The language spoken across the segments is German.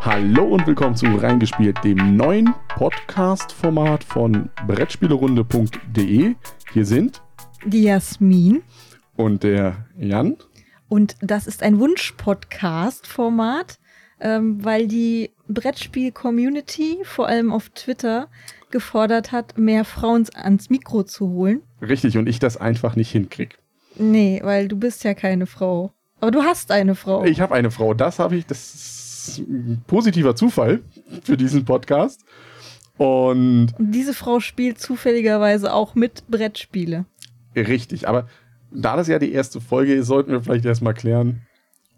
Hallo und willkommen zu Reingespielt, dem neuen Podcast-Format von Brettspielerunde.de. Hier sind Die Jasmin. und der Jan. Und das ist ein Wunsch-Podcast-Format, ähm, weil die Brettspiel-Community, vor allem auf Twitter, gefordert hat, mehr Frauen ans Mikro zu holen. Richtig, und ich das einfach nicht hinkrieg. Nee, weil du bist ja keine Frau. Aber du hast eine Frau. Ich habe eine Frau, das habe ich, das ein positiver Zufall für diesen Podcast. Und Und diese Frau spielt zufälligerweise auch mit Brettspiele. richtig, aber da das ja die erste Folge ist, sollten wir vielleicht erstmal klären,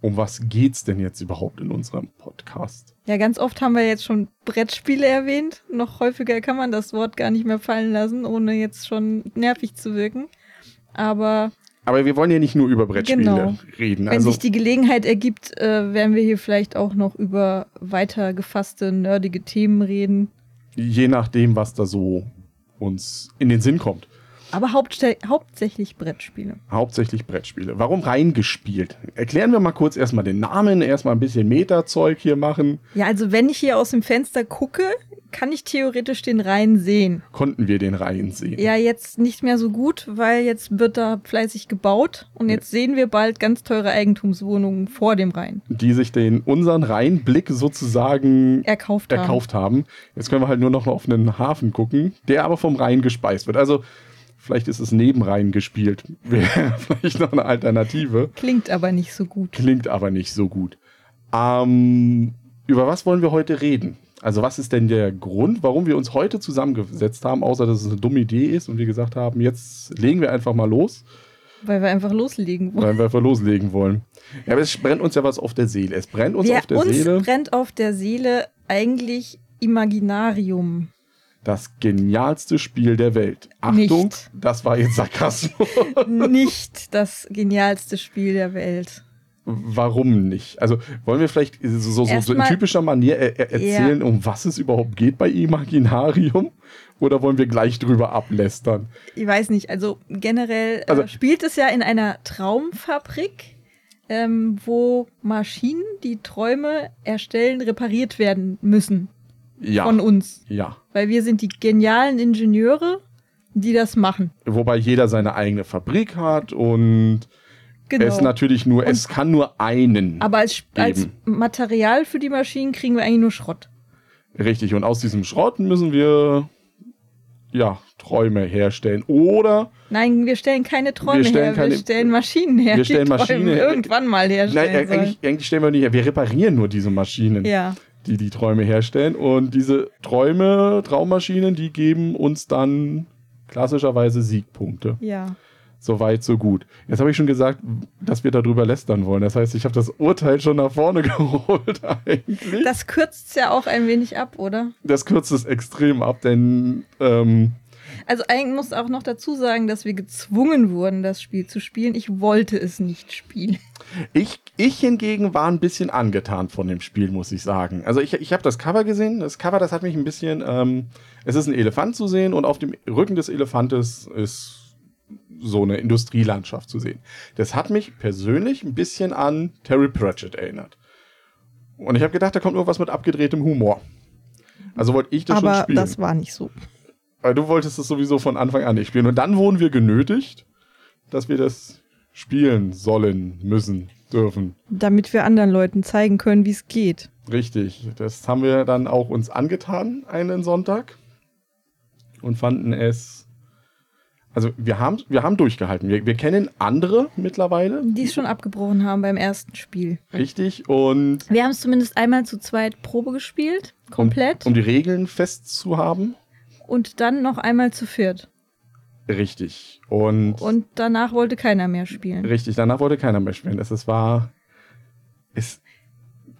um was geht's denn jetzt überhaupt in unserem Podcast? Ja, ganz oft haben wir jetzt schon Brettspiele erwähnt. Noch häufiger kann man das Wort gar nicht mehr fallen lassen, ohne jetzt schon nervig zu wirken. Aber Aber wir wollen ja nicht nur über Brettspiele Genau. reden. Wenn Also sich die Gelegenheit ergibt, äh, werden wir hier vielleicht auch noch über weiter gefasste, nerdige Themen reden. je nachdem, was da so uns in den Sinn kommt. Aber hauptsächlich Brettspiele. Hauptsächlich Brettspiele. Warum reingespielt? Erklären wir mal kurz erstmal den Namen, erstmal ein bisschen Meta-Zeug hier machen. Ja, also wenn ich hier aus dem Fenster gucke, kann ich theoretisch den Rhein sehen. Konnten wir den Reihen sehen? Ja, jetzt nicht mehr so gut, weil jetzt wird da fleißig gebaut und jetzt sehen wir bald ganz teure Eigentumswohnungen vor dem Rhein. Die sich den unseren Rheinblick sozusagen Erkauft haben. erkauft haben. Jetzt können wir halt nur noch auf einen Hafen gucken, der aber vom Rhein gespeist wird. Also vielleicht ist es neben Rhein gespielt. Wäre vielleicht noch eine Alternative. Klingt aber nicht so gut. Klingt aber nicht so gut. Ähm, über was wollen wir heute reden? Also was ist denn der Grund, warum wir uns heute zusammengesetzt haben, außer dass es eine dumme Idee ist und wir gesagt haben, jetzt legen wir einfach mal los, Weil wir einfach loslegen wollen. weil wir einfach loslegen wollen. Ja, aber es brennt uns ja was auf der Seele. Es brennt uns Wir, auf der uns Seele brennt auf der Seele eigentlich Imaginarium. das genialste Spiel der Welt. Achtung, Nicht. das war jetzt Sarkasmus. Nicht das genialste Spiel der Welt. Warum nicht? Also wollen wir vielleicht so, so, so, in typischer Manier er, er erzählen, um was es überhaupt geht bei Imaginarium? Oder wollen wir gleich drüber ablästern? Ich weiß nicht, also generell Also- äh, spielt es ja in einer Traumfabrik, ähm, wo Maschinen, die Träume erstellen, repariert werden müssen Ja. von uns. ja. Weil wir sind die genialen Ingenieure, die das machen. Wobei jeder seine eigene Fabrik hat und Genau. es natürlich nur, es kann nur einen. Aber als, als. Material für die Maschinen kriegen wir eigentlich nur Schrott. Richtig. Und aus diesem Schrott müssen wir ja Träume herstellen. Oder Nein, wir stellen keine Träume Wir stellen her, keine- wir stellen Maschinen her. Wir stellen Maschinen her. irgendwann mal nein, herstellen sollen. eigentlich, eigentlich stellen wir nicht her, wir reparieren nur diese Maschinen, Ja, die die Träume herstellen. Und diese Träume, Traummaschinen, die geben uns dann klassischerweise Siegpunkte. ja. So weit, so gut. Jetzt habe ich schon gesagt, dass wir darüber lästern wollen. Das heißt, ich habe das Urteil schon nach vorne geholt eigentlich. Das kürzt ja auch ein wenig ab, oder? Das kürzt es extrem ab, denn ähm, Also eigentlich muss auch noch dazu sagen, dass wir gezwungen wurden, das Spiel zu spielen. Ich wollte es nicht spielen. ich, ich hingegen war ein bisschen angetan von dem Spiel, muss ich sagen. Also ich, ich habe das Cover gesehen. Das Cover, das hat mich ein bisschen... Ähm, es ist ein Elefant zu sehen und auf dem Rücken des Elefantes ist so eine Industrielandschaft zu sehen. Das hat mich persönlich ein bisschen an Terry Pratchett erinnert. Und ich habe gedacht, da kommt irgendwas mit abgedrehtem Humor. Also wollte ich das schon Aber spielen. das war nicht so. Weil du wolltest es sowieso von Anfang an nicht spielen. Und dann wurden wir genötigt, dass wir das spielen sollen, müssen, dürfen. Damit wir anderen Leuten zeigen können, wie es geht. Richtig. Das haben wir dann auch uns angetan, einen Sonntag. Und fanden es. Also wir haben, wir haben durchgehalten. Wir, wir kennen andere mittlerweile. Die es schon abgebrochen haben beim ersten Spiel. Richtig. Und Wir haben es zumindest einmal zu zweit Probe gespielt. Komplett. um die Regeln festzuhaben. und dann noch einmal zu viert. Richtig. Und, Und danach wollte keiner mehr spielen. richtig, danach wollte keiner mehr spielen. Das, das war. Ist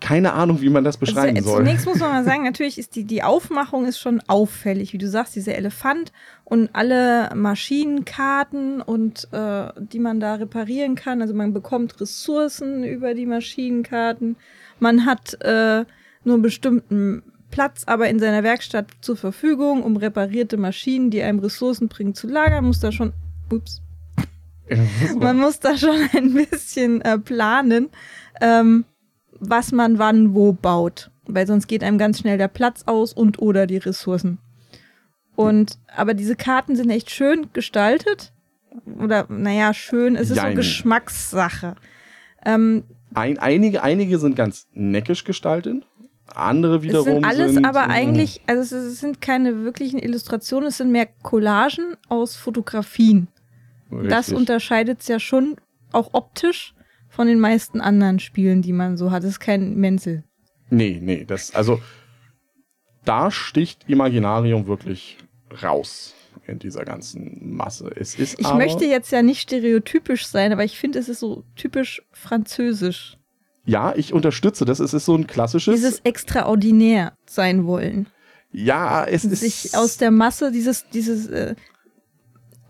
keine Ahnung, wie man das beschreiben also, soll. Zunächst muss man mal sagen, natürlich ist die, die Aufmachung ist schon auffällig, wie du sagst, dieser Elefant und alle Maschinenkarten und äh, die man da reparieren kann. Also man bekommt Ressourcen über die Maschinenkarten. Man hat äh, nur einen bestimmten Platz aber in seiner Werkstatt zur Verfügung, um reparierte Maschinen, die einem Ressourcen bringen, zu lagern. Muss da schon, ups, man muss da schon ein bisschen äh, planen, ähm, was man wann wo baut. weil sonst geht einem ganz schnell der Platz aus und oder die Ressourcen. Und aber diese Karten sind echt schön gestaltet. Oder, naja, schön, es ist Jein. so Geschmackssache. Ähm, Ein, einige, einige sind ganz neckisch gestaltet. Andere es wiederum sind alles sind, aber äh, eigentlich, also es, es sind keine wirklichen Illustrationen, es sind mehr Collagen aus Fotografien. Das richtig. unterscheidet es ja schon auch optisch von den meisten anderen Spielen, die man so hat. Es ist kein Menzel. Nee, nee, das, also da sticht Imaginarium wirklich raus in dieser ganzen Masse. Es ist Ich aber, möchte jetzt ja nicht stereotypisch sein, aber ich finde, es ist so typisch französisch. Ja, ich unterstütze das. Es ist so ein klassisches. Dieses extraordinär sein wollen. ja, es ist. Sich aus der Masse dieses, dieses, äh,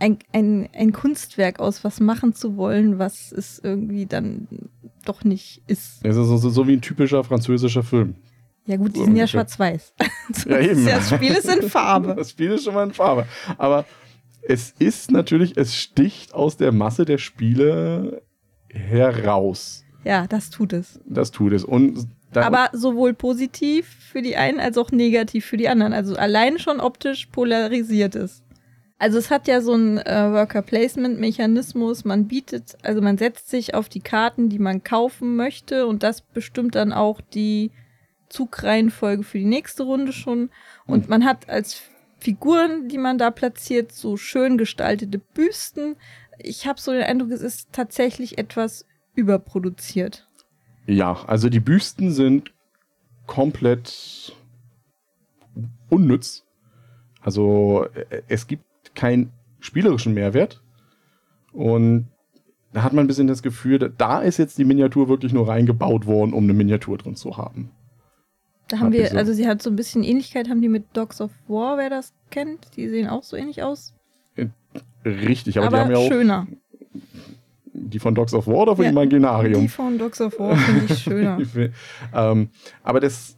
ein, ein, ein Kunstwerk aus was machen zu wollen, was es irgendwie dann doch nicht ist. es ist so, so wie ein typischer französischer Film. Ja gut, die sind ja schwarz-weiß. Ja, eben. Das Spiel ist in Farbe. Das Spiel ist schon mal in Farbe. Aber es ist natürlich, es sticht aus der Masse der Spiele heraus. Ja, das tut es. Das tut es. Und Aber sowohl positiv für die einen als auch negativ für die anderen. Also allein schon optisch polarisiert es. Also es hat ja so einen äh, Worker-Placement-Mechanismus. Man bietet, also man setzt sich auf die Karten, die man kaufen möchte und das bestimmt dann auch die Zugreihenfolge für die nächste Runde schon. Und man hat als Figuren, die man da platziert, so schön gestaltete Büsten. Ich habe so den Eindruck, es ist tatsächlich etwas überproduziert. ja, also die Büsten sind komplett unnütz. Also äh, es gibt keinen spielerischen Mehrwert. Und da hat man ein bisschen das Gefühl, da- ist jetzt die Miniatur wirklich nur reingebaut worden, um eine Miniatur drin zu haben. Da haben Hab wir, so. also sie hat so ein bisschen Ähnlichkeit, haben die mit Dogs of War, wer das kennt. Die sehen auch so ähnlich aus. Richtig, aber, Aber, die haben ja auch schöner. die von Dogs of War oder von Ja, Imaginarium. Die von Dogs of War finde ich schöner. ähm, aber das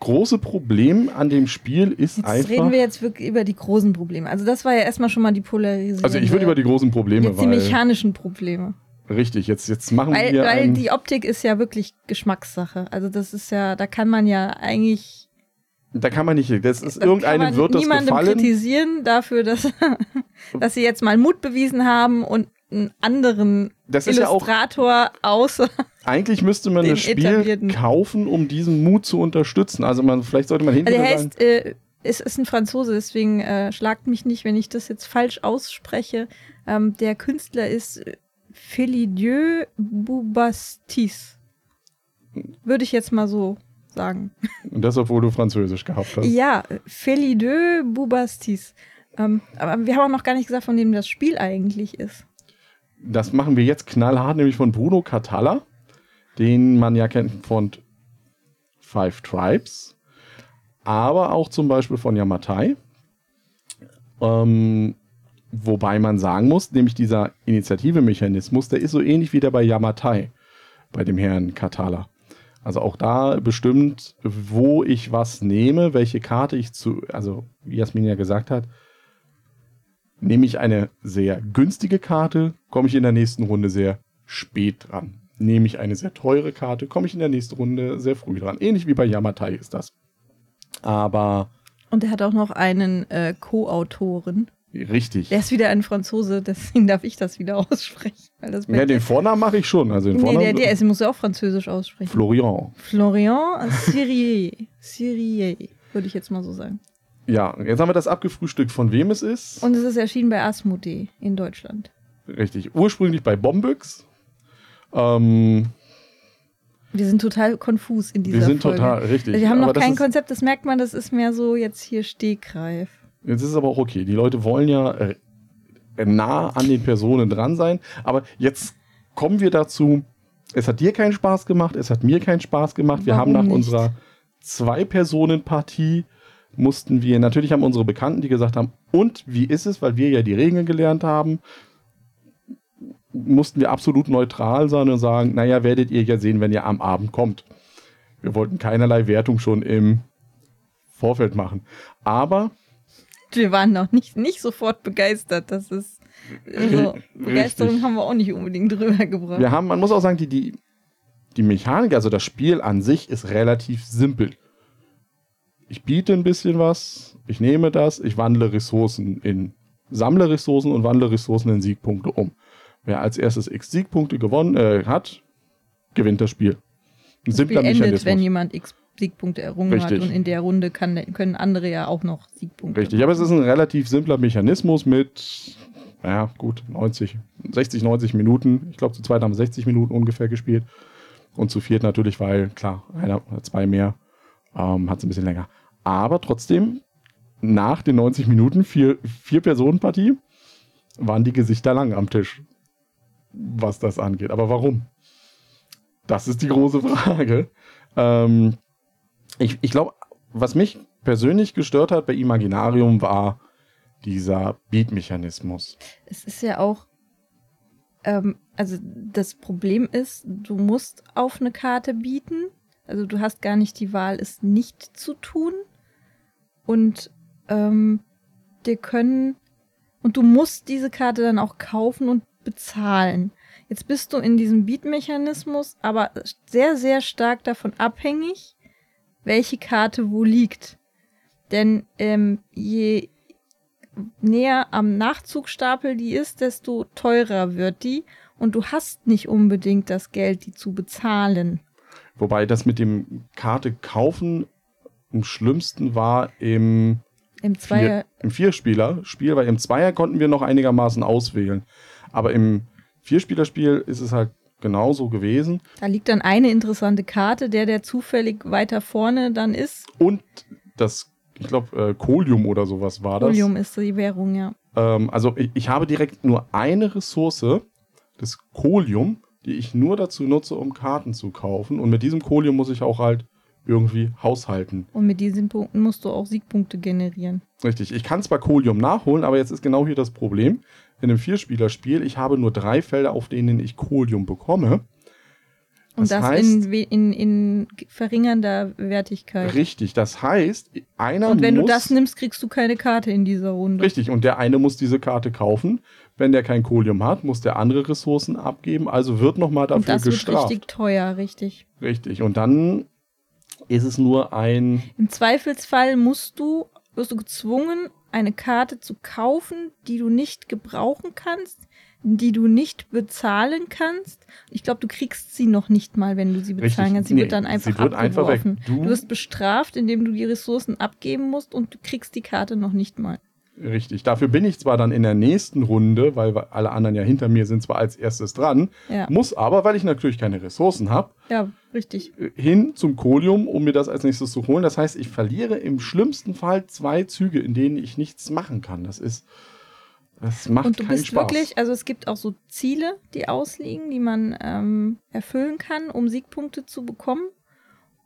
große Problem an dem Spiel ist Jetzt einfach. reden wir jetzt wirklich über die großen Probleme. Also das war ja erstmal schon mal die Polarisierung. also ich würde über die großen Probleme, jetzt die mechanischen Probleme. richtig, jetzt, jetzt machen Weil, wir weil die Optik ist ja wirklich Geschmackssache. Also das ist ja, da kann man ja eigentlich da kann man nicht, das ist da irgendeinem wird das niemandem gefallen. kritisieren dafür, dass, dass sie jetzt mal Mut bewiesen haben und einen anderen Das ist ja auch Illustrator außer eigentlich müsste man das Spiel kaufen, um diesen Mut zu unterstützen. Also man vielleicht sollte man Also hinterher er sagen, heißt, äh, es ist ein Franzose, deswegen äh, schlagt mich nicht, wenn ich das jetzt falsch ausspreche. Ähm, der Künstler ist äh, Felidieu Boubastis. Würde ich jetzt mal so sagen. und das obwohl du Französisch gehabt hast. Ja, Felidieu Boubastis. Ähm, aber wir haben auch noch gar nicht gesagt, von dem das Spiel eigentlich ist. Das machen wir jetzt knallhart, nämlich von Bruno Catala, den man ja kennt von Five Tribes, aber auch zum Beispiel von Yamatai. Ähm, wobei man sagen muss, nämlich dieser Initiative-Mechanismus, der ist so ähnlich wie der bei Yamatai, bei dem Herrn Catala. Also auch da bestimmt, wo ich was nehme, welche Karte ich zu, also wie Jasmin ja gesagt hat, nehme ich eine sehr günstige Karte, komme ich in der nächsten Runde sehr spät dran. Nehme ich eine sehr teure Karte, komme ich in der nächsten Runde sehr früh dran. Ähnlich wie bei Yamatai ist das. Aber Und er hat auch noch einen äh, Co-Autoren. richtig. Der ist wieder ein Franzose, deswegen darf ich das wieder aussprechen. Weil das Ja, den Vornamen mache ich schon. Also den nee, Vornamen. der, der ist, muss ja auch Französisch aussprechen. Florian. Florian Cyrier. Cyrier, würde ich jetzt mal so sagen. Ja, jetzt haben wir das abgefrühstückt, von wem es ist. Und es ist erschienen bei Asmodee in Deutschland. Richtig. Ursprünglich bei Bombix. Ähm, Wir sind total konfus in dieser wir sind Folge. total richtig. Also wir haben noch kein Konzept, das merkt man, das ist mehr so jetzt hier Stegreif. Jetzt ist es aber auch okay. Die Leute wollen ja äh, nah an den Personen dran sein. Aber jetzt kommen wir dazu. Es hat dir keinen Spaß gemacht, es hat mir keinen Spaß gemacht. Wir haben nach Warum nicht? unserer Zwei-Personen-Partie mussten wir, natürlich haben unsere Bekannten, die gesagt haben, und wie ist es, weil wir ja die Regeln gelernt haben, mussten wir absolut neutral sein und sagen, naja, werdet ihr ja sehen, wenn ihr am Abend kommt. Wir wollten keinerlei Wertung schon im Vorfeld machen. Aber Wir waren noch nicht, nicht sofort begeistert. Das ist. Also, Richtig. Begeisterung haben wir auch nicht unbedingt drüber gebracht. Wir haben, man muss auch sagen, die, die, die Mechanik, also das Spiel an sich ist relativ simpel. Ich biete ein bisschen was, ich nehme das, ich wandle Ressourcen in, sammle Ressourcen und wandle Ressourcen in Siegpunkte um. Wer als erstes x Siegpunkte gewonnen äh, hat, gewinnt das Spiel. Ein Das Spiel endet, wenn jemand x Siegpunkte errungen Richtig. hat und in der Runde kann, können andere ja auch noch Siegpunkte. Richtig, aber es ist ein relativ simpler Mechanismus mit, naja, gut, 90, 60, 90 Minuten. Ich glaube, zu zweit haben wir 60 Minuten ungefähr gespielt. Und zu viert natürlich, weil, klar, einer oder zwei mehr ähm, hat es ein bisschen länger. Aber trotzdem, nach den 90 Minuten, vier, vier Personen Partie, waren die Gesichter lang am Tisch, was das angeht. Aber warum? Das ist die große Frage. Ähm, ich ich glaube, was mich persönlich gestört hat bei Imaginarium war dieser Beat-Mechanismus. Es ist ja auch, ähm, also das Problem ist, du musst auf eine Karte bieten. Also du hast gar nicht die Wahl, es nicht zu tun. Und ähm, dir können, und du musst diese Karte dann auch kaufen und bezahlen. Jetzt bist du in diesem Beat-Mechanismus, aber sehr, sehr stark davon abhängig, welche Karte wo liegt. Denn ähm, je näher am Nachzugstapel die ist, desto teurer wird die. Und du hast nicht unbedingt das Geld, die zu bezahlen. Wobei das mit dem Karte kaufen am schlimmsten war im, Im Zweier, Vier, im Vierspieler-Spiel, weil im Zweier konnten wir noch einigermaßen auswählen. Aber im Vierspielerspiel ist es halt genauso gewesen. da liegt dann eine interessante Karte, der, der zufällig weiter vorne dann ist. Und das, ich glaube, äh, Kolium oder sowas war das. Polium ist die Währung, ja. Ähm, also ich, ich habe direkt nur eine Ressource, das Kolium, die ich nur dazu nutze, um Karten zu kaufen. Und mit diesem Kolium muss ich auch halt irgendwie haushalten. Und mit diesen Punkten musst du auch Siegpunkte generieren. Richtig. Ich kann zwar Kolium nachholen, aber jetzt ist genau hier das Problem. In einem Vierspielerspiel, ich habe nur drei Felder, auf denen ich Kolium bekomme. Und Das das, heißt- in, in, in verringernder Wertigkeit. Richtig. Das heißt, einer Und wenn muss. du das nimmst, kriegst du keine Karte in dieser Runde. Richtig, und der eine muss diese Karte kaufen. Wenn der kein Kolium hat, muss der andere Ressourcen abgeben, also wird nochmal Und dafür das wird gestraft. richtig teuer, richtig. Richtig. Und dann ist es nur ein. Im Zweifelsfall musst du, wirst du gezwungen, eine Karte zu kaufen, die du nicht gebrauchen kannst, die du nicht bezahlen kannst. Ich glaube, du kriegst sie noch nicht mal, wenn du sie bezahlen Richtig. kannst. Sie Nee, wird dann einfach wird einfach abgeworfen. Du- du wirst bestraft, indem du die Ressourcen abgeben musst und du kriegst die Karte noch nicht mal. Richtig. Dafür bin ich zwar dann in der nächsten Runde, weil alle anderen ja hinter mir sind, zwar als erstes dran, Ja, muss aber, weil ich natürlich keine Ressourcen habe, ja richtig. hin zum Kolium, um mir das als nächstes zu holen. Das heißt, ich verliere im schlimmsten Fall zwei Züge, in denen ich nichts machen kann. Das ist. Das macht Und du keinen bist Spaß. wirklich, also es gibt auch so Ziele, die ausliegen, die man ähm, erfüllen kann, um Siegpunkte zu bekommen.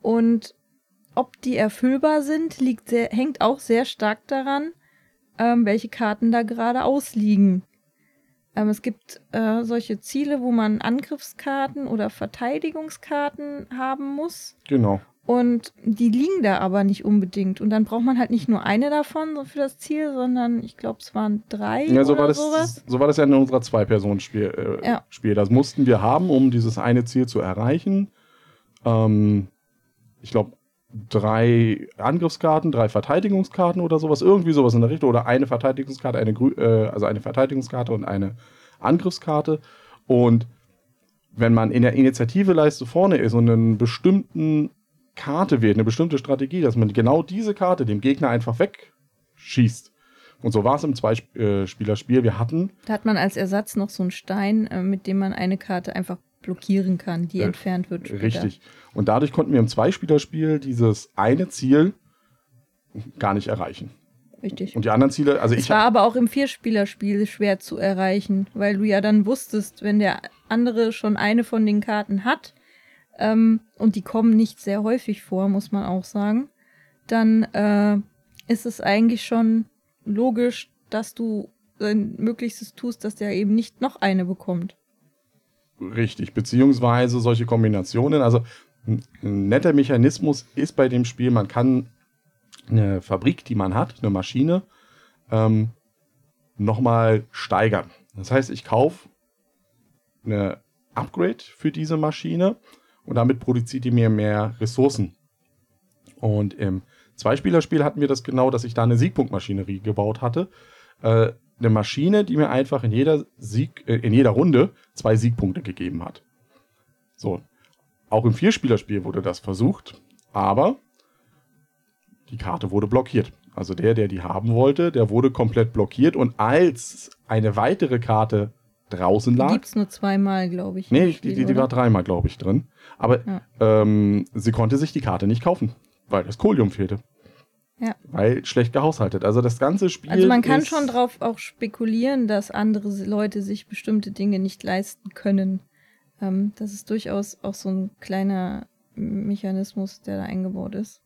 Und ob die erfüllbar sind, liegt sehr, hängt auch sehr stark daran, ähm, welche Karten da gerade ausliegen. Ähm, es gibt äh, solche Ziele, wo man Angriffskarten oder Verteidigungskarten haben muss. Genau. Und die liegen da aber nicht unbedingt. Und dann braucht man halt nicht nur eine davon für das Ziel, sondern ich glaube, es waren drei Ja, so oder war, das, sowas. so war das ja in unserer Zwei-Personen-Spiel. Äh, Ja. Spiel. Das mussten wir haben, um dieses eine Ziel zu erreichen. Ähm, ich glaube, drei Angriffskarten, drei Verteidigungskarten oder sowas. Irgendwie sowas in der Richtung. Oder eine Verteidigungskarte, eine grü äh, also eine Verteidigungskarte und eine Angriffskarte. Und wenn man in der Initiativeleiste vorne ist und einen bestimmten Karte wählt, eine bestimmte Strategie, dass man genau diese Karte dem Gegner einfach wegschießt. Und so war es im Zweispielerspiel. Wir hatten Da hat man als Ersatz noch so einen Stein, äh, mit dem man eine Karte einfach blockieren kann, die Äh, entfernt wird. Später. Richtig. Und dadurch konnten wir im Zweispielerspiel dieses eine Ziel gar nicht erreichen. Richtig. Und die anderen Ziele, also es ich war aber auch im Vierspielerspiel schwer zu erreichen, weil du ja dann wusstest, wenn der andere schon eine von den Karten hat, ähm, und die kommen nicht sehr häufig vor, muss man auch sagen, dann äh, ist es eigentlich schon logisch, dass du dein Möglichstes tust, dass der eben nicht noch eine bekommt. richtig, beziehungsweise solche Kombinationen. Also ein, netter Mechanismus ist bei dem Spiel, man kann eine Fabrik, die man hat, eine Maschine, ähm, nochmal steigern. Das heißt, ich kaufe eine Upgrade für diese Maschine und damit produziert die mir mehr Ressourcen. Und im Zweispielerspiel hatten wir das genau, dass ich da eine Siegpunktmaschinerie gebaut hatte. Äh, eine Maschine, die mir einfach in jeder Sieg, äh, in jeder Runde zwei Siegpunkte gegeben hat. So. Auch im Vierspielerspiel wurde das versucht, aber die Karte wurde blockiert. Also der, der die haben wollte, der wurde komplett blockiert und als eine weitere Karte draußen lag. Gibt es nur zweimal, glaube ich. Nee, Spiel, die, die, die war dreimal, glaube ich, drin. Aber ja. ähm, sie konnte sich die Karte nicht kaufen, weil das Kolium fehlte. Ja. Weil schlecht gehaushaltet. Also das ganze Spiel. Also man kann schon drauf auch spekulieren, dass andere Leute sich bestimmte Dinge nicht leisten können. Ähm, das ist durchaus auch so ein kleiner Mechanismus, der da eingebaut ist.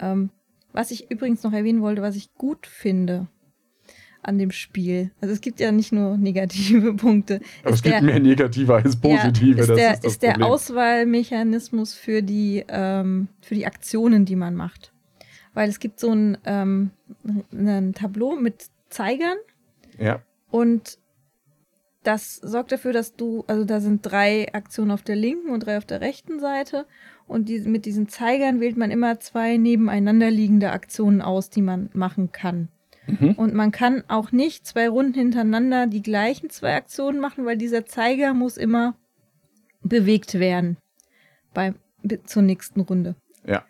Ähm, was ich übrigens noch erwähnen wollte, was ich gut finde an dem Spiel. Also es gibt ja nicht nur negative Punkte. Aber es gibt der, mehr negative als positive. Ja, ist das der, ist, das ist der Auswahlmechanismus für die, ähm, für die Aktionen, die man macht. Weil es gibt so ein, ähm, ein Tableau mit Zeigern. Ja. Und das sorgt dafür, dass du, also da sind drei Aktionen auf der linken und drei auf der rechten Seite. Und die, mit diesen Zeigern wählt man immer zwei nebeneinander liegende Aktionen aus, die man machen kann. Mhm. Und man kann auch nicht zwei Runden hintereinander die gleichen zwei Aktionen machen, weil dieser Zeiger muss immer bewegt werden bei, zur nächsten Runde. Ja.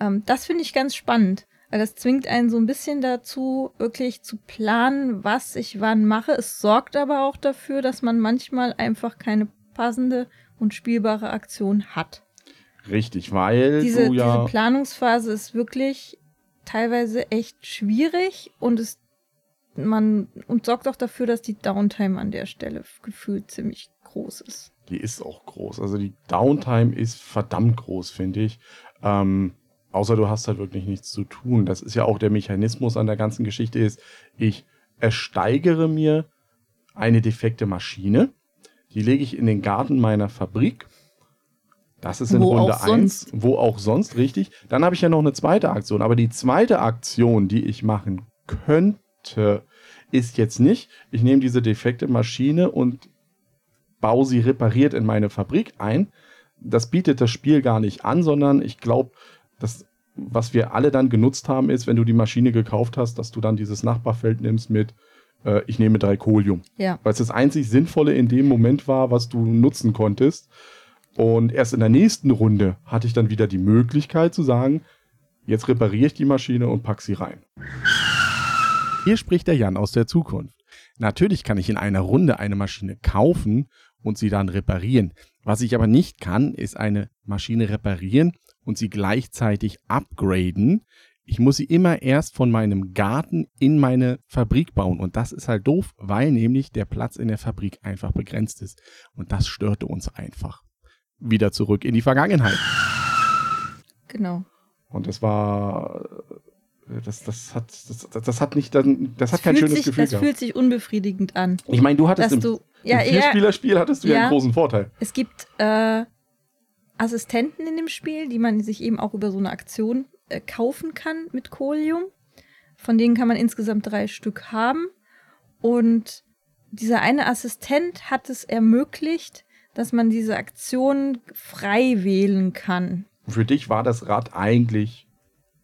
Ähm, das finde ich ganz spannend. Weil das zwingt einen so ein bisschen dazu, wirklich zu planen, was ich wann mache. Es sorgt aber auch dafür, dass man manchmal einfach keine passende und spielbare Aktion hat. Richtig, weil diese, ja diese Planungsphase ist wirklich teilweise echt schwierig und es man und sorgt auch dafür, dass die Downtime an der Stelle gefühlt ziemlich groß ist. Die ist auch groß. Also die Downtime ist verdammt groß, finde ich. Ähm, Außer du hast halt wirklich nichts zu tun. Das ist ja auch der Mechanismus an der ganzen Geschichte ist, ich ersteigere mir eine defekte Maschine, die lege ich in den Garten meiner Fabrik. Das ist in wo Runde 1, wo auch sonst, richtig. Dann habe ich ja noch eine zweite Aktion. Aber die zweite Aktion, die ich machen könnte, ist jetzt nicht, ich nehme diese defekte Maschine und baue sie repariert in meine Fabrik ein. Das bietet das Spiel gar nicht an, sondern ich glaube, das, was wir alle dann genutzt haben, ist, wenn du die Maschine gekauft hast, dass du dann dieses Nachbarfeld nimmst mit, äh, ich nehme drei Kolium. Ja. Weil es das einzig Sinnvolle in dem Moment war, was du nutzen konntest. Und erst in der nächsten Runde hatte ich dann wieder die Möglichkeit zu sagen, jetzt repariere ich die Maschine und pack sie rein. Hier spricht der Jan aus der Zukunft. Natürlich kann ich in einer Runde eine Maschine kaufen und sie dann reparieren. Was ich aber nicht kann, ist eine Maschine reparieren und sie gleichzeitig upgraden. Ich muss sie immer erst von meinem Garten in meine Fabrik bauen. Und das ist halt doof, weil nämlich der Platz in der Fabrik einfach begrenzt ist. Und das störte uns einfach. Wieder zurück in die Vergangenheit. Genau. Und das war das, das, hat, das, das hat nicht, das, das hat kein schönes sich, Gefühl. Das gehabt. fühlt sich unbefriedigend an. Ich meine, du hattest im, du, ja, im Vierspielerspiel hattest du ja, ja, einen großen Vorteil. Es gibt äh, Assistenten in dem Spiel, die man sich eben auch über so eine Aktion äh, kaufen kann mit Kolium. Von denen kann man insgesamt drei Stück haben. Und dieser eine Assistent hat es ermöglicht, dass man diese Aktion frei wählen kann. Für dich war das Rad eigentlich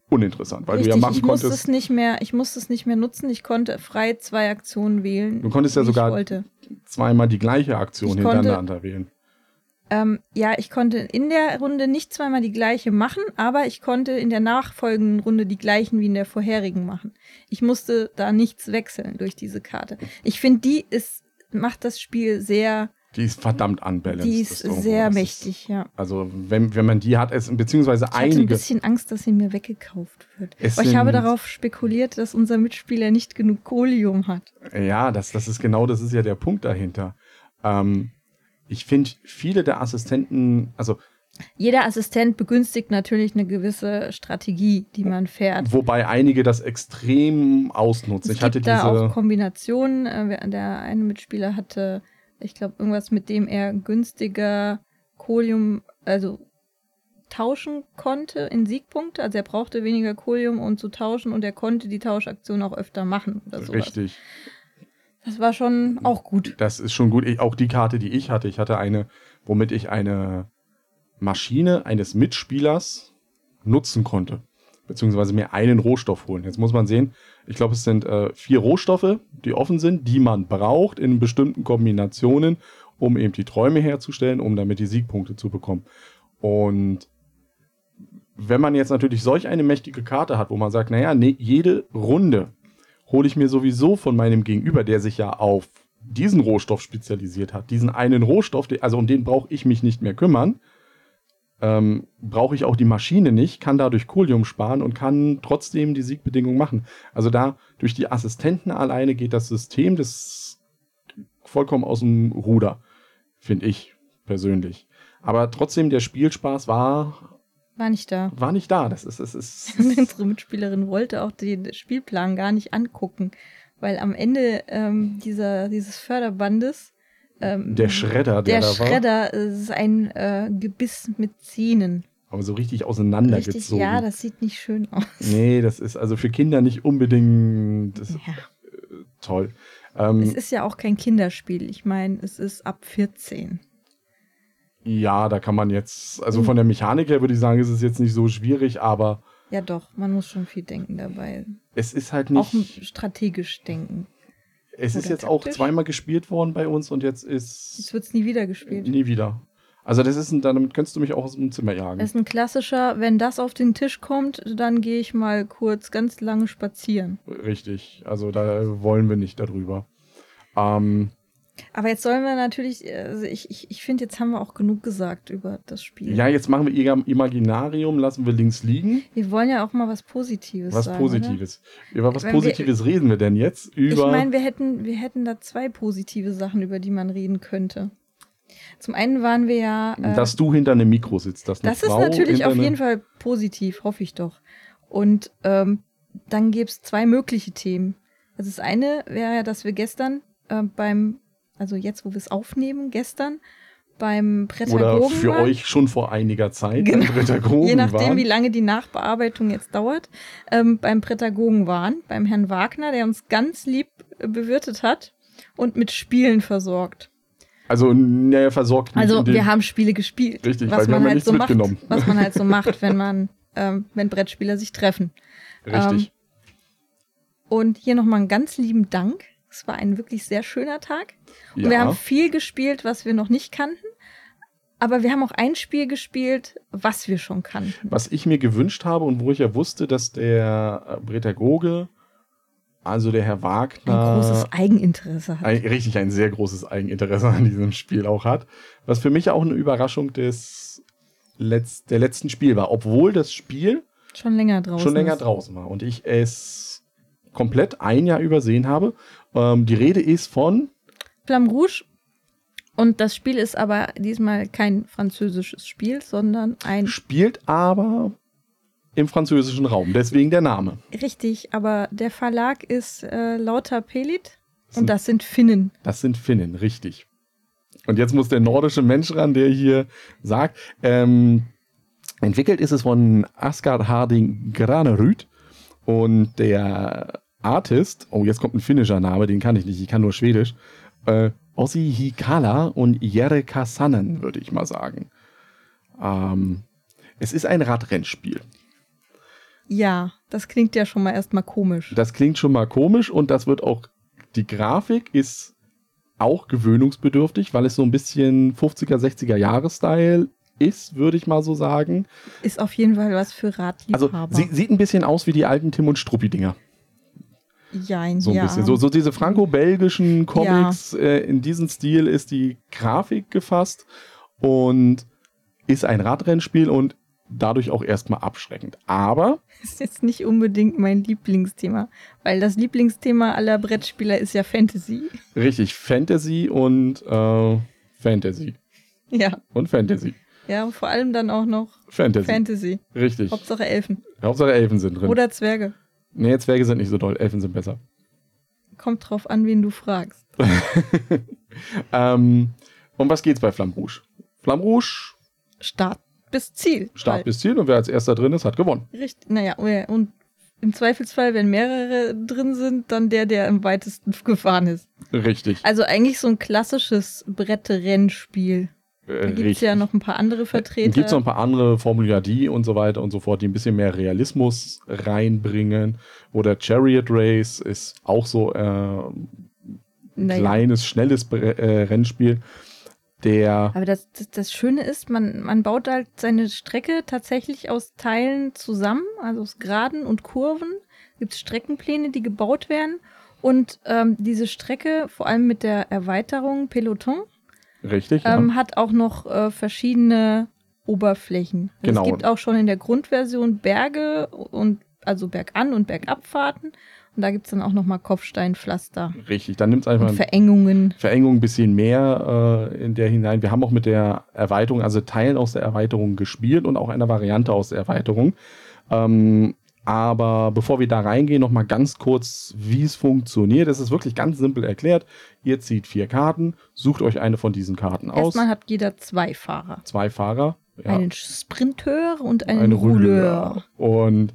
uninteressant, weil Richtig, du ja machen ich konntest. Musste es nicht mehr, ich musste es nicht mehr nutzen. Ich konnte frei zwei Aktionen wählen. Du konntest ja sogar zweimal die gleiche Aktion ich hintereinander konnte, wählen. Ähm, ja, ich konnte in der Runde nicht zweimal die gleiche machen, aber ich konnte in der nachfolgenden Runde die gleichen wie in der vorherigen machen. Ich musste da nichts wechseln durch diese Karte. Ich finde, die ist, macht das Spiel sehr die ist verdammt unbalanced. Die ist sehr mächtig, ja. Also wenn, wenn man die hat, es, beziehungsweise ich einige. Ich hatte ein bisschen Angst, dass sie mir weggekauft wird. Aber ich habe darauf spekuliert, dass unser Mitspieler nicht genug Kolium hat. Ja, das, das ist genau, das ist ja der Punkt dahinter. Ähm, ich finde, viele der Assistenten, also jeder Assistent begünstigt natürlich eine gewisse Strategie, die man fährt. Wobei einige das extrem ausnutzen. Es ich hatte gibt da auch Kombinationen. Äh, der eine Mitspieler hatte ich glaube, irgendwas, mit dem er günstiger Kolium, also tauschen konnte in Siegpunkte. Also er brauchte weniger Kolium, um zu tauschen und er konnte die Tauschaktion auch öfter machen oder sowas. Richtig. Das war schon auch gut. Das ist schon gut. Ich, auch die Karte, die ich hatte, ich hatte eine, womit ich eine Maschine eines Mitspielers nutzen konnte. Beziehungsweise mir einen Rohstoff holen. Jetzt muss man sehen, ich glaube, es sind äh, vier Rohstoffe, die offen sind, die man braucht in bestimmten Kombinationen, um eben die Träume herzustellen, um damit die Siegpunkte zu bekommen. Und wenn man jetzt natürlich solch eine mächtige Karte hat, wo man sagt, naja, nee, jede Runde hole ich mir sowieso von meinem Gegenüber, der sich ja auf diesen Rohstoff spezialisiert hat, diesen einen Rohstoff, also um den brauche ich mich nicht mehr kümmern, ähm, brauche ich auch die Maschine nicht, kann dadurch Kohlium sparen und kann trotzdem die Siegbedingung machen. Also da durch die Assistenten alleine geht das System das vollkommen aus dem Ruder, finde ich persönlich. Aber trotzdem, der Spielspaß war. War nicht da. War nicht da. Das ist, das ist. Unsere Mitspielerin wollte auch den Spielplan gar nicht angucken, weil am Ende ähm, dieser, dieses Förderbandes ähm, der Schredder, der, der, da Schredder war. ist ein äh, Gebiss mit Zähnen. Aber so richtig Richtig, auseinandergezogen. ja, das sieht nicht schön aus. nee, das ist also für Kinder nicht unbedingt Ja. toll. Ähm, Es ist ja auch kein Kinderspiel. Ich meine, es ist ab 14. ja, da kann man jetzt, also von der Mechanik her würde ich sagen, ist es jetzt nicht so schwierig, aber Ja, doch, man muss schon viel denken dabei. es ist halt Auch nicht. strategisch denken. Es ist jetzt auch taktisch. zweimal gespielt worden bei uns und jetzt Jetzt ist wird es nie wieder gespielt. nie wieder. Also das ist ein, damit könntest du mich auch aus dem Zimmer jagen. Das ist ein klassischer, wenn das auf den Tisch kommt, dann gehe ich mal kurz ganz lange spazieren. Richtig. Also da wollen wir nicht darüber. Ähm, Aber jetzt sollen wir natürlich, also ich, ich, ich finde, jetzt haben wir auch genug gesagt über das Spiel. ja, jetzt machen wir Iga- Imaginarium, lassen wir links liegen. Wir wollen ja auch mal was Positives Was sagen. Positives. Über was Wenn wir- Positives reden wir denn jetzt? Oder? Über. Ich meine, wir hätten, wir hätten da zwei positive Sachen, über die man reden könnte. Zum einen waren wir ja. äh, dass du hinter einem Mikro sitzt. Dass Das ist Frau natürlich hinter auf jeden Fall positiv, hoffe ich doch. Und ähm, dann gäbe es zwei mögliche Themen. Also das eine wäre ja, dass wir gestern äh, beim, also jetzt, wo wir es aufnehmen, gestern beim Prätagogen Oder für waren. euch schon vor einiger Zeit Genau. Prädagogen Je nachdem, waren. wie lange die Nachbearbeitung jetzt dauert, ähm, beim Prädagogen waren, beim Herrn Wagner, der uns ganz lieb äh, bewirtet hat und mit Spielen versorgt. Also, naja, versorgt nicht Also wir haben Spiele gespielt. Richtig, was weil wir man haben halt so macht, was man halt so macht, wenn man, ähm, wenn Brettspieler sich treffen. Richtig. Und hier nochmal einen ganz lieben Dank. Es war ein wirklich sehr schöner Tag. Und wir Ja. haben viel gespielt, was wir noch nicht kannten. Aber wir haben auch ein Spiel gespielt, was wir schon kannten. Was ich mir gewünscht habe und wo ich ja wusste, dass der äh, Prädagoge, also der Herr Ein Wagner, großes Eigeninteresse hat. ein, richtig ein sehr großes Eigeninteresse an diesem Spiel auch hat. Was für mich auch eine Überraschung des Letz der letzten Spiel war. Obwohl das Spiel Schon länger draußen. schon länger ist. draußen war und ich es komplett ein Jahr übersehen habe. Ähm, die Rede ist von Flamme Rouge. Und das Spiel ist aber diesmal kein französisches Spiel, sondern ein spielt aber im französischen Raum, deswegen der Name. richtig, aber der Verlag ist äh, Lauter Pelit und das sind Finnen. Das sind Finnen, richtig. Und jetzt muss der nordische Mensch ran, der hier sagt, ähm, entwickelt ist es von Asgard Harding Granerud und der Artist, oh, jetzt kommt ein finnischer Name, den kann ich nicht, ich kann nur Schwedisch, äh, Ossi Hikala und Jereka Sannen, würde ich mal sagen. Ähm, es ist ein Radrennspiel. Ja, das klingt ja schon mal erstmal komisch. Das klingt schon mal komisch und das wird auch, die Grafik ist auch gewöhnungsbedürftig, weil es so ein bisschen 50er, 60er Jahre-Style ist, würde ich mal so sagen. Ist auf jeden Fall was für Also Radliebhaber. sie, sieht ein bisschen aus wie die alten Tim und Struppi-Dinger. Jein, So ein ja. bisschen. So, so diese franco-belgischen Comics, äh, in diesen Stil ist die Grafik gefasst und ist ein Radrennspiel und dadurch auch erstmal abschreckend. Aber ist jetzt nicht unbedingt mein Lieblingsthema, weil das Lieblingsthema aller Brettspieler ist ja Fantasy. richtig Fantasy und äh, Fantasy. Ja, Und Fantasy. ja, und vor allem dann auch noch Fantasy. Fantasy. Richtig. Hauptsache Elfen. Hauptsache Elfen sind drin. Oder Zwerge. Nee, Zwerge sind nicht so doll, Elfen sind besser. Kommt drauf an, wen du fragst. Ähm, um was geht's bei Flamme Rouge? Flamme Rouge, Start bis Ziel. Start Halt. bis Ziel und wer als erster drin ist, hat gewonnen. Richtig. Naja, oh und im Zweifelsfall, wenn mehrere drin sind, dann der, der am weitesten gefahren ist. Richtig, Also eigentlich so ein klassisches Brettrennspiel. Da gibt es ja noch ein paar andere Vertreter. Gibt es noch ein paar andere, Formula D und so weiter und so fort, die ein bisschen mehr Realismus reinbringen. Oder Chariot Race ist auch so äh, ein naja. kleines, schnelles äh, Rennspiel. Der Aber das, das, das, Schöne ist, man, man baut halt seine Strecke tatsächlich aus Teilen zusammen, also aus Geraden und Kurven. Gibt es Streckenpläne, die gebaut werden. Und ähm, diese Strecke, vor allem mit der Erweiterung Peloton, Richtig, ähm, ja. hat auch noch äh, verschiedene Oberflächen. Also genau. Es gibt auch schon in der Grundversion Berge und also Bergan- und Bergabfahrten. Und da gibt es dann auch nochmal Kopfsteinpflaster. Richtig, dann nimmt es einfach. Verengungen. Verengungen ein bisschen mehr äh, in der hinein. Wir haben auch mit der Erweiterung, also Teilen aus der Erweiterung gespielt und auch einer Variante aus der Erweiterung. Ähm, aber bevor wir da reingehen, nochmal ganz kurz, wie es funktioniert. Es ist wirklich ganz simpel erklärt. Ihr zieht vier Karten, sucht euch eine von diesen Karten aus. Erstmal hat jeder zwei Fahrer. Zwei Fahrer. Ja. Einen Sprinteur und einen Ein Rouleur. Und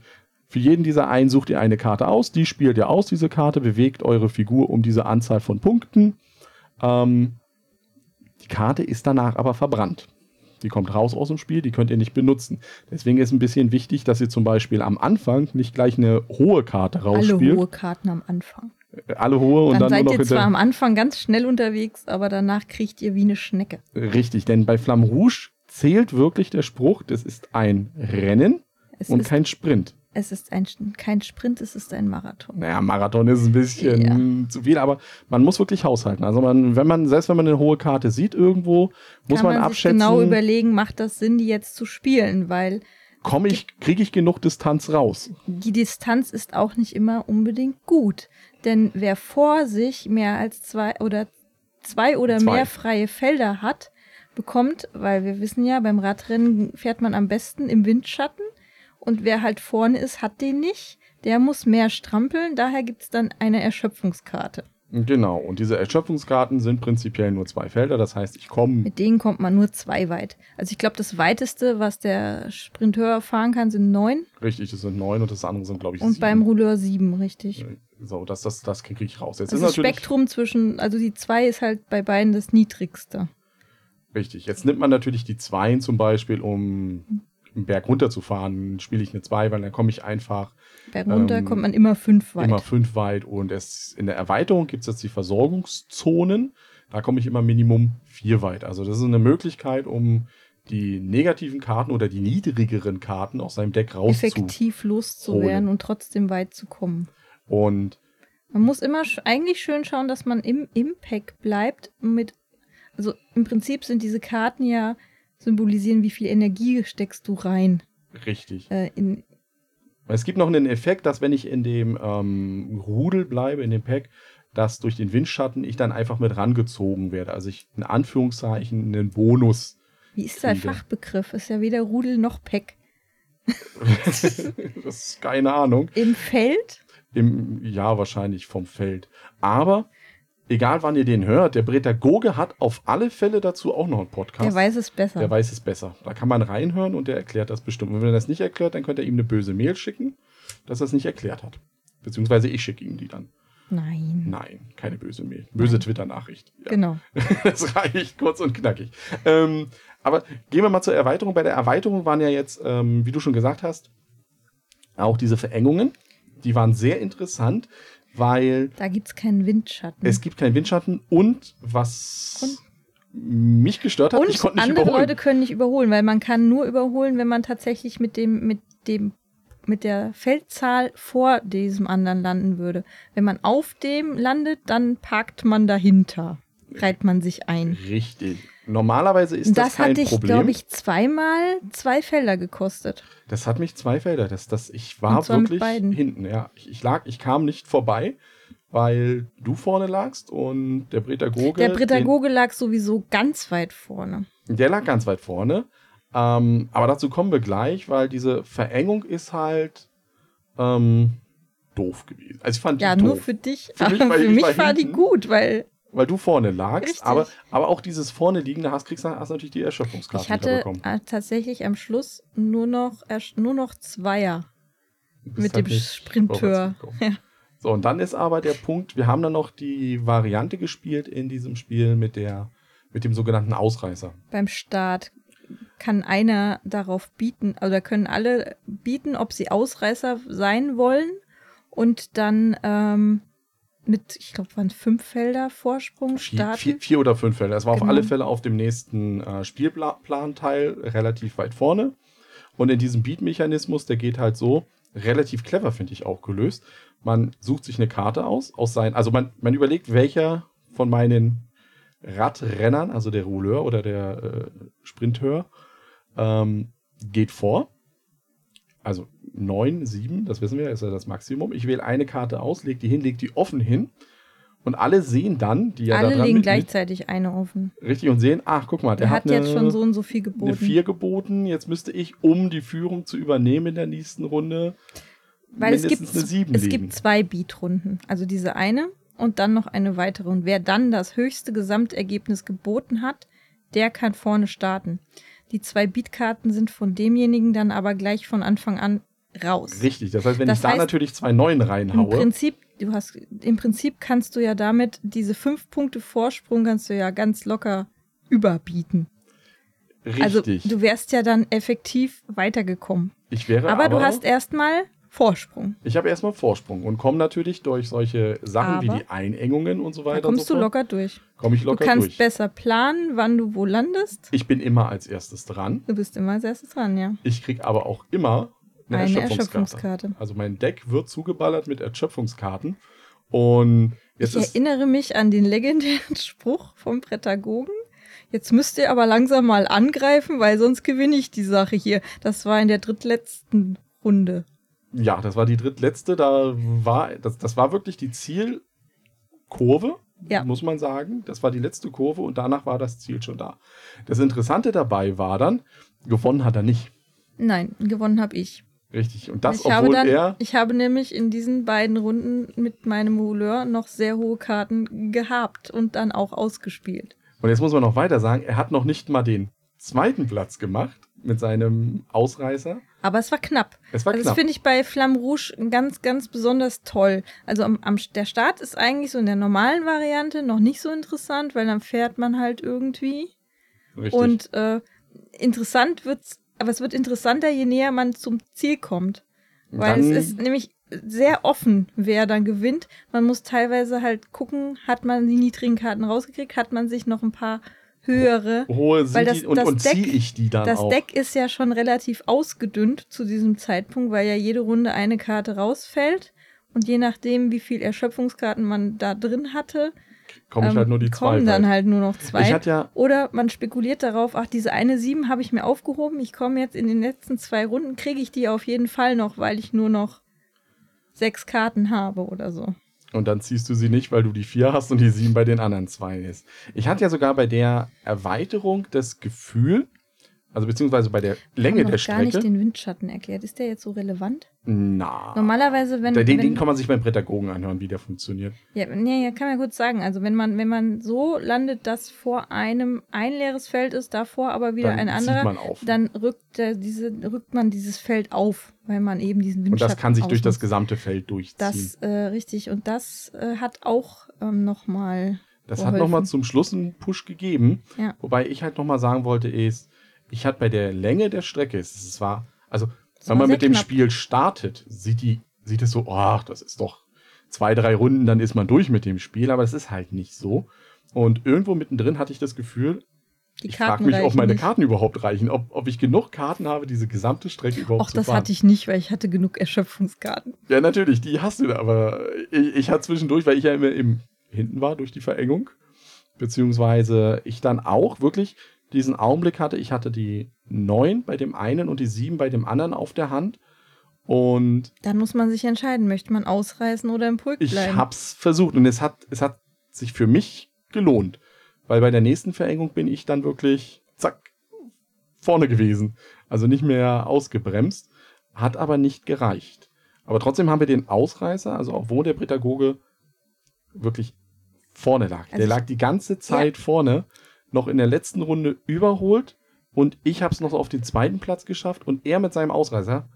für jeden dieser einen sucht ihr eine Karte aus. Die spielt ihr aus, diese Karte, bewegt eure Figur um diese Anzahl von Punkten. Ähm, die Karte ist danach aber verbrannt. Die kommt raus aus dem Spiel, die könnt ihr nicht benutzen. Deswegen ist ein bisschen wichtig, dass ihr zum Beispiel am Anfang nicht gleich eine hohe Karte rausspielt. Alle hohe Karten am Anfang. Äh, alle hohe und dann, dann seid nur noch ihr zwar am Anfang ganz schnell unterwegs, aber danach kriegt ihr wie eine Schnecke. Richtig, denn bei Flamme Rouge zählt wirklich der Spruch, das ist ein Rennen es und kein Sprint es ist ein, kein Sprint, es ist ein Marathon. Naja, Marathon ist ein bisschen ja. zu viel, aber man muss wirklich haushalten. Also man, wenn man, selbst wenn man eine hohe Karte sieht irgendwo, muss Kann man, man abschätzen. genau überlegen, macht das Sinn, die jetzt zu spielen, weil komme ich, kriege ich genug Distanz raus? Die Distanz ist auch nicht immer unbedingt gut. Denn wer vor sich mehr als zwei oder zwei oder zwei. mehr freie Felder hat, bekommt, weil wir wissen ja, beim Radrennen fährt man am besten im Windschatten und wer halt vorne ist, hat den nicht. Der muss mehr strampeln, daher gibt es dann eine Erschöpfungskarte. Genau, und diese Erschöpfungskarten sind prinzipiell nur zwei Felder, das heißt, ich komme. Mit denen kommt man nur zwei weit. Also ich glaube, das weiteste, was der Sprinteur fahren kann, sind neun. Richtig, das sind neun und das andere sind, glaube ich, und sieben. Und beim Rouleur sieben, richtig. So, das, das, das kriege ich raus. Jetzt also das Spektrum zwischen, also die zwei ist halt bei beiden das niedrigste. Richtig, jetzt nimmt man natürlich die Zweien zum Beispiel, um einen Berg runterzufahren, spiele ich eine 2, weil dann komme ich einfach. Berg runter ähm, kommt man immer 5 weit. Immer 5 weit und es, in der Erweiterung gibt es jetzt die Versorgungszonen. Da komme ich immer Minimum 4 weit. Also das ist eine Möglichkeit, um die negativen Karten oder die niedrigeren Karten aus seinem Deck rauszuholen. Effektiv loszuwerden und trotzdem weit zu kommen. Und man muss immer eigentlich schön schauen, dass man im Impact bleibt mit also im Prinzip sind diese Karten ja symbolisieren, wie viel Energie steckst du rein. Richtig. Äh, in, es gibt noch einen Effekt, dass wenn ich in dem ähm, Rudel bleibe, in dem Pack, dass durch den Windschatten ich dann einfach mit rangezogen werde. Also ich in Anführungszeichen einen Bonus. Wie ist der Fachbegriff? Ist ja weder Rudel noch Pack. das ist keine Ahnung. Im Feld? Im, ja, wahrscheinlich vom Feld. Aber egal wann ihr den hört, der Goge hat auf alle Fälle dazu auch noch einen Podcast. Der weiß es besser. Der weiß es besser. Da kann man reinhören und der erklärt das bestimmt. Und wenn er das nicht erklärt, dann könnt ihr ihm eine böse Mail schicken, dass er es nicht erklärt hat. Beziehungsweise ich schicke ihm die dann. Nein. Nein, keine böse Mail. Böse Twitter-Nachricht. Ja. Genau. das reicht kurz und knackig. Ähm, aber gehen wir mal zur Erweiterung. Bei der Erweiterung waren ja jetzt, ähm, wie du schon gesagt hast, auch diese Verengungen. Die waren sehr interessant weil. Da gibt es keinen Windschatten. Es gibt keinen Windschatten und was und? mich gestört hat, und ich konnte nicht andere überholen. Leute können nicht überholen, weil man kann nur überholen, wenn man tatsächlich mit dem, mit dem, mit der Feldzahl vor diesem anderen landen würde. Wenn man auf dem landet, dann parkt man dahinter. Reiht man sich ein. Richtig. Normalerweise ist das, das kein Problem. Das hatte ich, glaube ich, zweimal zwei Felder gekostet. Das hat mich zwei Felder. Das, das, ich war wirklich hinten. Ja, ich, ich, lag, ich kam nicht vorbei, weil du vorne lagst und der Britagoge. Der Britagoge lag sowieso ganz weit vorne. Der lag ganz weit vorne. Ähm, aber dazu kommen wir gleich, weil diese Verengung ist halt ähm, doof gewesen. Also ich fand ja, die nur für dich. Für mich, für mich war, war die gut, weil weil du vorne lagst. Aber, aber auch dieses vorne liegen, da hast, kriegst du hast natürlich die Erschöpfungskarte ich hatte bekommen. Äh, tatsächlich am Schluss nur noch, nur noch Zweier mit halt dem Sprinteur. Ja. So, und dann ist aber der Punkt, wir haben dann noch die Variante gespielt in diesem Spiel mit der Mit dem sogenannten Ausreißer. Beim Start kann einer darauf bieten, oder können alle bieten, ob sie Ausreißer sein wollen und dann ähm, mit, ich glaube, waren fünf Felder Vorsprung starten. vier, vier oder fünf Felder. Es war Genau. auf alle Fälle auf dem nächsten äh, Spielplanteil relativ weit vorne. Und in diesem Beat-Mechanismus, der geht halt so, relativ clever, finde ich auch gelöst. Man sucht sich eine Karte aus, aus seinen, also man, man überlegt, welcher von meinen Radrennern, also der Rouleur oder der äh, Sprinteur, ähm, geht vor. Also neun, sieben, das wissen wir, ist ja das Maximum. Ich wähle eine Karte aus, lege die hin, lege die offen hin. Und alle sehen dann, die ja da alle legen mit, gleichzeitig eine offen. richtig und sehen, ach, guck mal, der, Der, hat, eine, jetzt schon so und so viel eine geboten. 4 geboten. Jetzt müsste ich, um die Führung zu übernehmen in der nächsten Runde, Weil es gibt, eine 7 es legen. gibt zwei Beat-Runden. Also diese eine und dann noch eine weitere. Und wer dann das höchste Gesamtergebnis geboten hat, der kann vorne starten. Die zwei Beat-Karten sind von demjenigen dann aber gleich von Anfang an raus. Richtig, das heißt, wenn Das ich da heißt, natürlich zwei Neuen Im reinhaue, Prinzip, du hast, im Prinzip kannst du ja damit diese fünf Punkte Vorsprung kannst du ja ganz locker überbieten. Also richtig. du wärst ja dann effektiv weitergekommen. ich wäre Aber, aber, du hast erstmal Vorsprung. ich habe erstmal Vorsprung und komme natürlich durch solche Sachen wie Aber- die Einengungen und so Da weiter und kommst so du locker durch. komme ich locker du kannst durch. besser planen, wann du wo landest. Ich bin immer als erstes dran. Du bist immer als erstes dran, ja. Ich kriege aber auch immer eine, Eine Erschöpfungskarte. Erschöpfungskarte. Also mein Deck wird zugeballert mit Erschöpfungskarten. Und jetzt ich ist erinnere mich an den legendären Spruch vom Prädagogen. Jetzt müsst ihr aber langsam mal angreifen, weil sonst gewinne ich die Sache hier. Das war in der drittletzten Runde. ja, das war die drittletzte. Da war das, das war wirklich die Zielkurve, Ja. muss man sagen. Das war die letzte Kurve und danach war das Ziel schon da. Das Interessante dabei war dann, gewonnen hat er nicht. Nein, gewonnen habe ich. Richtig. Und das, ich, habe obwohl dann, er ich habe nämlich in diesen beiden Runden mit meinem Rouleur noch sehr hohe Karten gehabt und dann auch ausgespielt. Und jetzt muss man noch weiter sagen, er hat noch nicht mal den zweiten Platz gemacht mit seinem Ausreißer. Aber es war knapp. Es war also knapp. das finde ich bei Flamme Rouge ganz, ganz besonders toll. Also am, am, der Start ist eigentlich so in der normalen Variante noch nicht so interessant, weil dann fährt man halt irgendwie. Richtig. Und äh, interessant wird's, aber es wird interessanter, je näher man zum Ziel kommt. Weil Dann- es ist nämlich sehr offen, wer dann gewinnt. Man muss teilweise halt gucken, hat man die niedrigen Karten rausgekriegt, hat man sich noch ein paar höhere. hohe sind weil das- die und, das und Deck- ziehe ich die dann Das auch. Deck ist ja schon relativ ausgedünnt zu diesem Zeitpunkt, weil ja jede Runde eine Karte rausfällt. Und je nachdem, wie viel Erschöpfungskarten man da drin hatte, Komme ich ähm, halt nur die zwei. kommen dann halt nur noch zwei. Ich hatte ja, Oder man spekuliert darauf, ach, diese eine sieben habe ich mir aufgehoben, ich komme jetzt in den letzten zwei Runden, kriege ich die auf jeden Fall noch, weil ich nur noch sechs Karten habe oder so. und dann ziehst du sie nicht, weil du die vier hast und die sieben bei den anderen zwei ist. Ich hatte ja sogar bei der Erweiterung das Gefühl, also beziehungsweise bei der Länge Ich habe der noch gar nicht Strecke. den Windschatten erklärt. Ist der jetzt so relevant? Na. Normalerweise, wenn, den, wenn den kann man sich beim Prädagogen anhören, wie der funktioniert. Ja, nee, kann man kurz sagen. Also wenn man, wenn man so landet, dass vor einem ein leeres Feld ist, davor aber wieder Dann ein anderer, man auf. dann rückt, der, diese, rückt man dieses Feld auf, weil man eben diesen Und Windschatten das kann sich durch das gesamte Feld durchziehen. Das, äh, richtig. Und das äh, hat auch ähm, nochmal. Das hat geholfen. nochmal zum Schluss einen Push gegeben. Ja. Wobei ich halt nochmal sagen wollte, ist, ich hatte bei der Länge der Strecke, es es war, also Es wenn man mit dem knapp. Spiel startet, sieht die, sieht es so, ach, das ist doch zwei, drei Runden, dann ist man durch mit dem Spiel, aber es ist halt nicht so. Und irgendwo mittendrin hatte ich das Gefühl, ich frage mich, ob meine nicht. Karten überhaupt reichen, ob, ob ich genug Karten habe, diese gesamte Strecke überhaupt Och, zu das fahren. hatte ich nicht, weil ich hatte genug Erschöpfungskarten. Ja, natürlich, die hast du da, aber ich, ich hatte zwischendurch, weil ich ja immer im hinten war durch die Verengung, beziehungsweise ich dann auch wirklich diesen Augenblick hatte, ich hatte die 9 bei dem einen und die 7 bei dem anderen auf der Hand und Dann muss man sich entscheiden, möchte man ausreißen oder im Pulk ich bleiben. hab's versucht und es hat, es hat sich für mich gelohnt, weil bei der nächsten Verengung bin ich dann wirklich, zack, vorne gewesen. Also nicht mehr ausgebremst, hat aber nicht gereicht. Aber trotzdem haben wir den Ausreißer, also auch wo der Pädagoge wirklich vorne lag. Also der ich- lag die ganze Zeit vorne, noch in der letzten Runde überholt und ich habe es noch auf den zweiten Platz geschafft und er mit seinem Ausreißer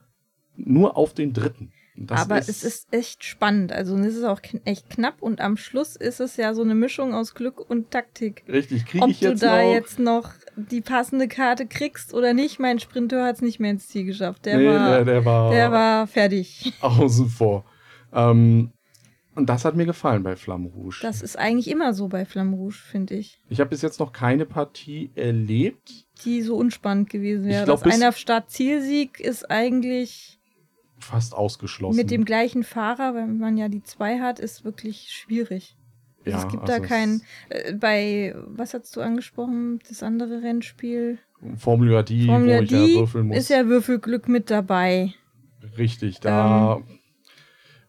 nur auf den dritten. Das Aber es ist echt spannend. Also es ist auch echt knapp und am Schluss ist es ja so eine Mischung aus Glück und Taktik. Richtig, kriege Ob ich du jetzt da noch... jetzt noch die passende Karte kriegst oder nicht. Mein Sprinteur hat es nicht mehr ins Ziel geschafft. Der, nee, war, der, der war, der war fertig. außen vor. Ähm, und das hat mir gefallen bei Flamme Rouge. Das ist eigentlich immer so bei Flamme Rouge, finde ich. ich habe bis jetzt noch keine Partie erlebt. Die so unspannend gewesen Ich wäre. glaub, Das einer Start-Zielsieg ist eigentlich Fast ausgeschlossen. mit dem gleichen Fahrer, wenn man ja die zwei hat, ist wirklich schwierig. Also Ja, es gibt also da keinen. Äh, bei, was hast du angesprochen? Das andere Rennspiel? Formula D, Formula wo ich ja D würfeln muss. ist ja Würfelglück mit dabei. Richtig, da. Ähm.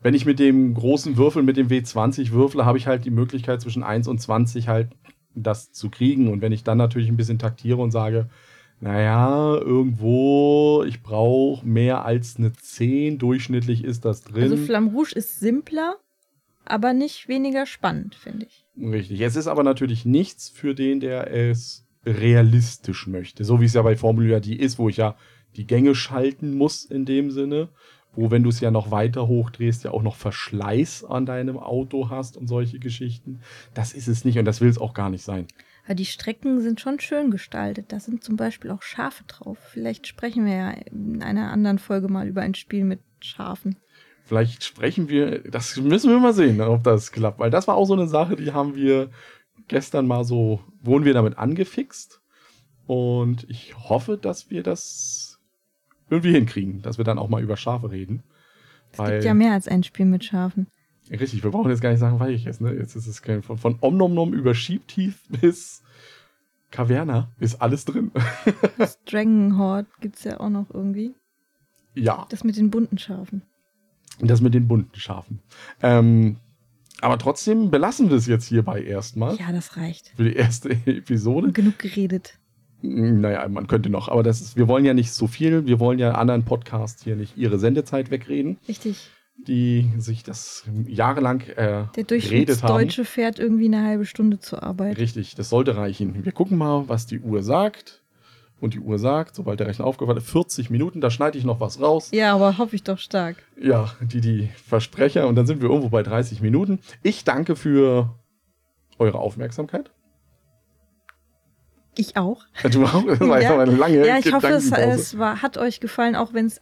Wenn ich mit dem großen Würfel, mit dem W20 würfle, habe ich halt die Möglichkeit zwischen 1 und 20 halt das zu kriegen. Und wenn ich dann natürlich ein bisschen taktiere und sage, naja, irgendwo, ich brauche mehr als eine 10, durchschnittlich ist das drin. Also Flamme Rouge ist simpler, aber nicht weniger spannend, finde ich. Richtig. Es ist aber natürlich nichts für den, der es realistisch möchte. So wie es ja bei Formula D ist, wo ich ja die Gänge schalten muss in dem Sinne. Wo, wenn du es ja noch weiter hochdrehst, ja auch noch Verschleiß an deinem Auto hast und solche Geschichten. Das ist es nicht und das will es auch gar nicht sein. Aber die Strecken sind schon schön gestaltet. Da sind zum Beispiel auch Schafe drauf. Vielleicht sprechen wir ja in einer anderen Folge mal über ein Spiel mit Schafen. Vielleicht sprechen wir, das müssen wir mal sehen, ob das klappt. Weil das war auch so eine Sache, die haben wir gestern mal so, wurden wir damit angefixt. Und ich hoffe, dass wir das irgendwie hinkriegen, dass wir dann auch mal über Schafe reden. Es gibt ja mehr als ein Spiel mit Schafen. richtig, wir brauchen jetzt gar nicht sagen, welches, ne? Jetzt ist es kein, von, von Omnomnom über Schiebtief bis Caverna ist alles drin. Das Dragon Horde gibt es ja auch noch irgendwie. ja, Das mit den bunten Schafen. das mit den bunten Schafen. Ähm, aber trotzdem belassen wir es jetzt hierbei erstmal. Ja, das reicht. Für die erste Episode. Genug geredet. Naja, man könnte noch, aber das ist, wir wollen ja nicht so viel. Wir wollen ja anderen Podcasts hier nicht ihre Sendezeit wegreden, Richtig. die sich das jahrelang äh, Der. Durchschnittsdeutsche fährt irgendwie eine halbe Stunde zur Arbeit. Richtig, das sollte reichen. Wir gucken mal, was die Uhr sagt. Und die Uhr sagt, sobald der Rechner aufgewacht ist, 40 Minuten, da schneide ich noch was raus. Ja, aber hoffe ich doch stark. Ja, die, die Versprecher. Und dann sind wir irgendwo bei 30 Minuten. Ich danke für eure Aufmerksamkeit. Ich auch. Du auch? Das war Ja. eine lange Ja, ich hoffe, es, es war, hat euch gefallen, auch wenn es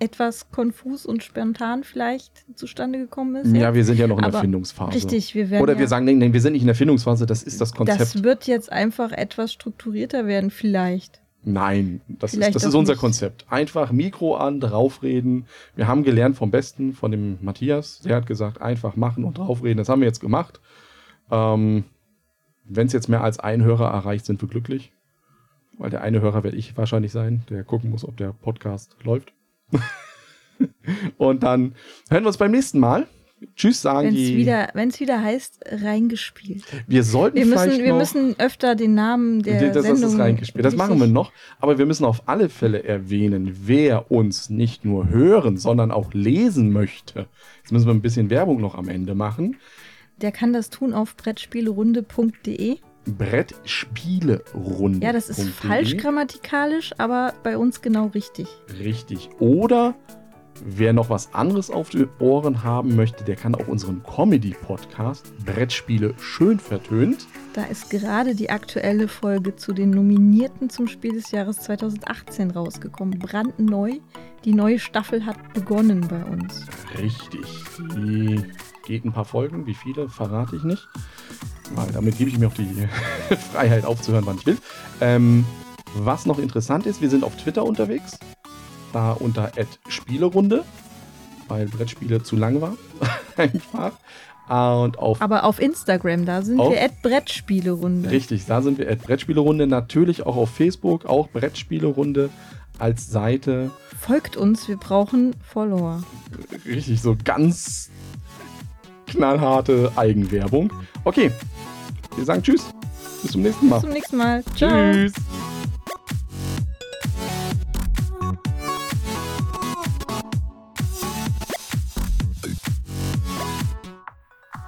etwas konfus und spontan vielleicht zustande gekommen ist. Ja, wir sind ja noch in der Aber Findungsphase. Richtig, wir werden. Oder ja, wir sagen, nein, wir sind nicht in der Findungsphase, das ist das Konzept. Das wird jetzt einfach etwas strukturierter werden, vielleicht. nein, das ist, Vielleicht das doch ist unser nicht. Konzept. Einfach Mikro an, draufreden. Wir haben gelernt vom Besten, von dem Matthias. Der hat gesagt, einfach machen und draufreden. Das haben wir jetzt gemacht. Ähm, Wenn es jetzt mehr als ein Hörer erreicht, sind wir glücklich. Weil der eine Hörer werde ich wahrscheinlich sein, der gucken muss, ob der Podcast läuft. und dann hören wir uns beim nächsten Mal. Tschüss sagen Wenn es die. wieder, wenn's wieder heißt, reingespielt. wir sollten Wir vielleicht müssen, wir noch, müssen öfter den Namen der das, das Sendung... ist reingespielt. Das machen wir noch. Aber wir müssen auf alle Fälle erwähnen, wer uns nicht nur hören, sondern auch lesen möchte. Jetzt müssen wir ein bisschen Werbung noch am Ende machen. Der kann das tun auf brettspielerunde.de. Brettspielerunde. Ja, das ist falsch grammatikalisch, aber bei uns genau richtig. Richtig. Oder wer noch was anderes auf die Ohren haben möchte, der kann auch unseren Comedy-Podcast Brettspiele schön vertönt. Da ist gerade die aktuelle Folge zu den Nominierten zum Spiel des Jahres 2018 rausgekommen. Brandneu. Die neue Staffel hat begonnen bei uns. Richtig. Die geht ein paar Folgen. Wie viele, verrate ich nicht. Weil damit gebe ich mir auch die Freiheit aufzuhören, wann ich will. Ähm, was noch interessant ist, wir sind auf Twitter unterwegs. Da unter Spielerunde, weil Brettspiele zu lang war. Einfach. Und auf Aber auf Instagram, da sind Auf- wir at Brettspielerunde. Richtig, da sind wir at Brettspielerunde. Natürlich auch auf Facebook, auch Brettspielerunde als Seite. Folgt uns, wir brauchen Follower. Richtig, so ganz knallharte Eigenwerbung. Okay, wir sagen Tschüss. Bis zum nächsten Mal. Bis zum nächsten Mal. Ciao. Tschüss.